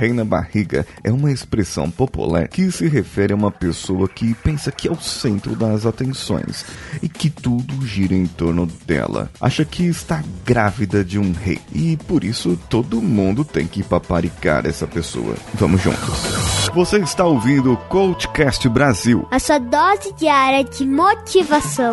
Rei na barriga é uma expressão popular que se refere a uma pessoa que pensa que é o centro das atenções e que tudo gira em torno dela. Acha que está grávida de um rei e por isso todo mundo tem que paparicar essa pessoa. Vamos juntos. Você está ouvindo o Coachcast Brasil. A sua dose diária de motivação.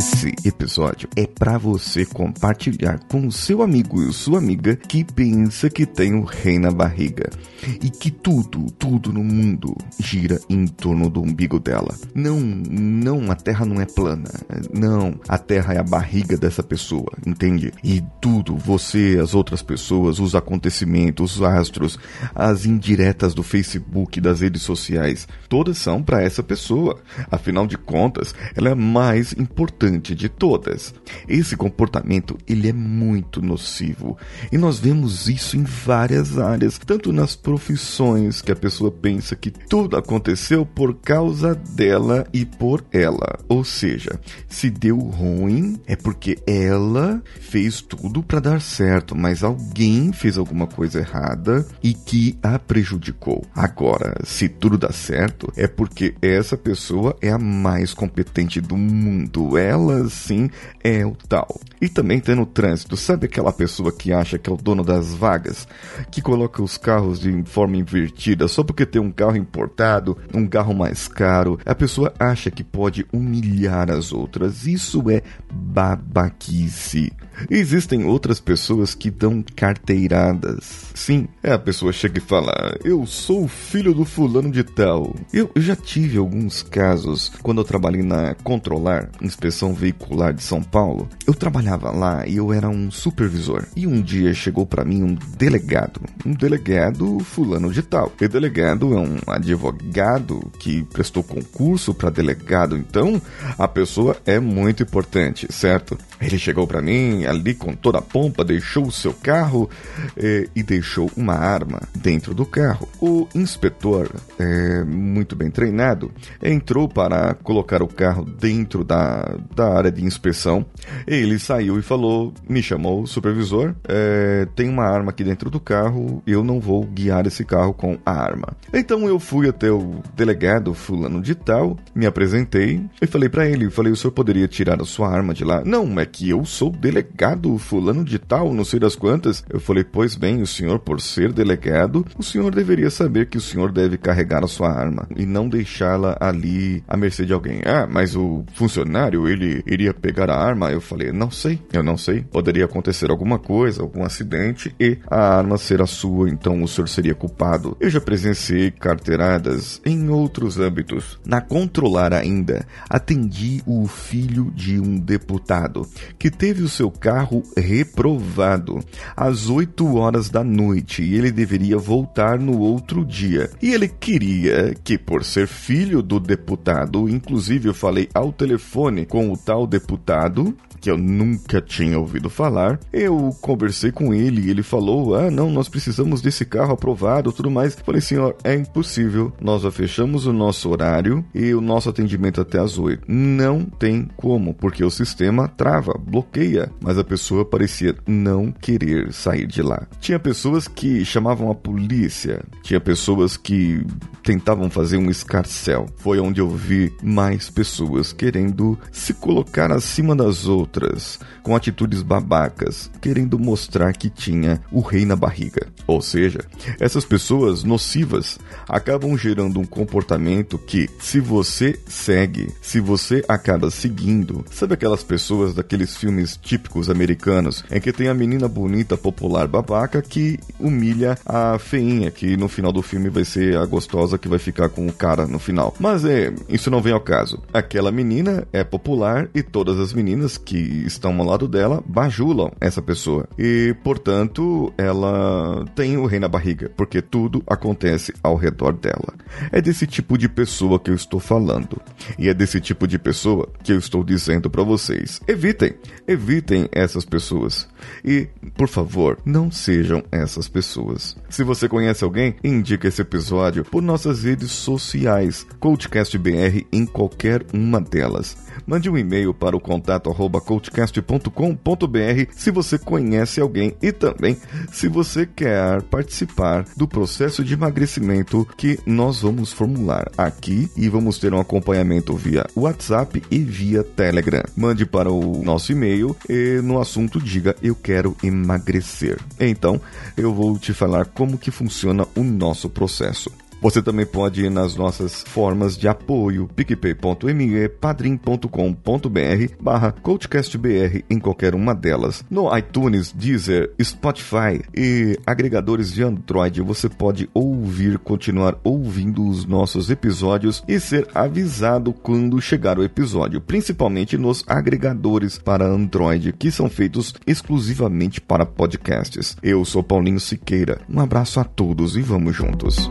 Esse episódio é para você compartilhar com o seu amigo e sua amiga que pensa que tem o rei na barriga e que tudo, tudo no mundo gira em torno do umbigo dela. Não, não, a Terra não é plana. Não, a Terra é a barriga dessa pessoa, entende? E tudo, você, as outras pessoas, os acontecimentos, os astros, as indiretas do Facebook, das redes sociais, todas são para essa pessoa. Afinal de contas, ela é mais importante de todas. Esse comportamento ele é muito nocivo e nós vemos isso em várias áreas, tanto nas profissões que a pessoa pensa que tudo aconteceu por causa dela e por ela. Ou seja, se deu ruim é porque ela fez tudo para dar certo, mas alguém fez alguma coisa errada e que a prejudicou. Agora, se tudo dá certo, é porque essa pessoa é a mais competente do mundo. É ela sim é o tal. E também tem no trânsito, sabe aquela pessoa que acha que é o dono das vagas, que coloca os carros de forma invertida só porque tem um carro importado, um carro mais caro, a pessoa acha que pode humilhar as outras. Isso é babaquice. Existem outras pessoas que dão carteiradas. Sim, é a pessoa chega e fala: Eu sou filho do fulano de tal. Eu já tive alguns casos quando eu trabalhei na Controlar, inspeção veicular de São Paulo. Eu trabalhava lá e eu era um supervisor. E um dia chegou para mim um delegado. Um delegado fulano de tal. E delegado é um advogado que prestou concurso para delegado. Então, a pessoa é muito importante, certo? Ele chegou para mim ali com toda a pompa, deixou o seu carro eh, e deixou uma arma dentro do carro. O inspetor, eh, muito bem treinado, entrou para colocar o carro dentro da, da área de inspeção. Ele saiu e falou: Me chamou o supervisor, eh, tem uma arma aqui dentro do carro, eu não vou guiar esse carro com a arma. Então eu fui até o delegado fulano de tal, me apresentei e falei para ele: falei, o senhor poderia tirar a sua arma de lá? Não, é que eu sou delegado fulano de tal, não sei das quantas. Eu falei, pois bem, o senhor, por ser delegado, o senhor deveria saber que o senhor deve carregar a sua arma e não deixá-la ali à mercê de alguém. Ah, mas o funcionário, ele iria pegar a arma? Eu falei, não sei, eu não sei. Poderia acontecer alguma coisa, algum acidente e a arma ser a sua, então o senhor seria culpado. Eu já presenciei carteiradas em outros âmbitos. Na controlar ainda, atendi o filho de um deputado que teve o seu carro reprovado às 8 horas da noite e ele deveria voltar no outro dia. E ele queria que, por ser filho do deputado, inclusive eu falei ao telefone com o tal deputado, que eu nunca tinha ouvido falar. Eu conversei com ele e ele falou: Ah, não, nós precisamos desse carro aprovado tudo mais. Falei, senhor, é impossível. Nós já fechamos o nosso horário e o nosso atendimento até as 8. Não tem como, porque o sistema trava, bloqueia. Mas a pessoa parecia não querer sair de lá. Tinha pessoas que chamavam a polícia, tinha pessoas que tentavam fazer um escarcel. Foi onde eu vi mais pessoas querendo se colocar acima das outras, com atitudes babacas, querendo mostrar que tinha o rei na barriga. Ou seja, essas pessoas nocivas acabam gerando um comportamento que, se você segue, se você acaba seguindo, sabe aquelas pessoas daqueles filmes típicos americanos em que tem a menina bonita, popular, babaca que humilha a feinha, que no final do filme vai ser a gostosa que vai ficar com o cara no final. Mas é, isso não vem ao caso. Aquela menina é popular e todas as meninas que estão ao lado dela bajulam essa pessoa. E, portanto, ela tem o rei na barriga, porque tudo acontece ao redor dela. É desse tipo de pessoa que eu estou falando. E é desse tipo de pessoa que eu estou dizendo para vocês. Evitem, evitem essas pessoas. E, por favor, não sejam essas pessoas. Se você conhece alguém, indique esse episódio por nossas redes sociais, CoachCastBR em qualquer uma delas. Mande um e-mail para o contato arroba coachcast.com.br se você conhece alguém e também se você quer participar do processo de emagrecimento que nós vamos formular aqui e vamos ter um acompanhamento via WhatsApp e via Telegram. Mande para o nosso e-mail e no assunto diga eu quero emagrecer. Então, eu vou te falar como que funciona o nosso processo. Você também pode ir nas nossas formas de apoio, picpay.me, padrim.com.br barra coachcastbr em qualquer uma delas. No iTunes, Deezer, Spotify e agregadores de Android, você pode ouvir, continuar ouvindo os nossos episódios e ser avisado quando chegar o episódio, principalmente nos agregadores para Android, que são feitos exclusivamente para podcasts. Eu sou Paulinho Siqueira. Um abraço a todos e vamos juntos.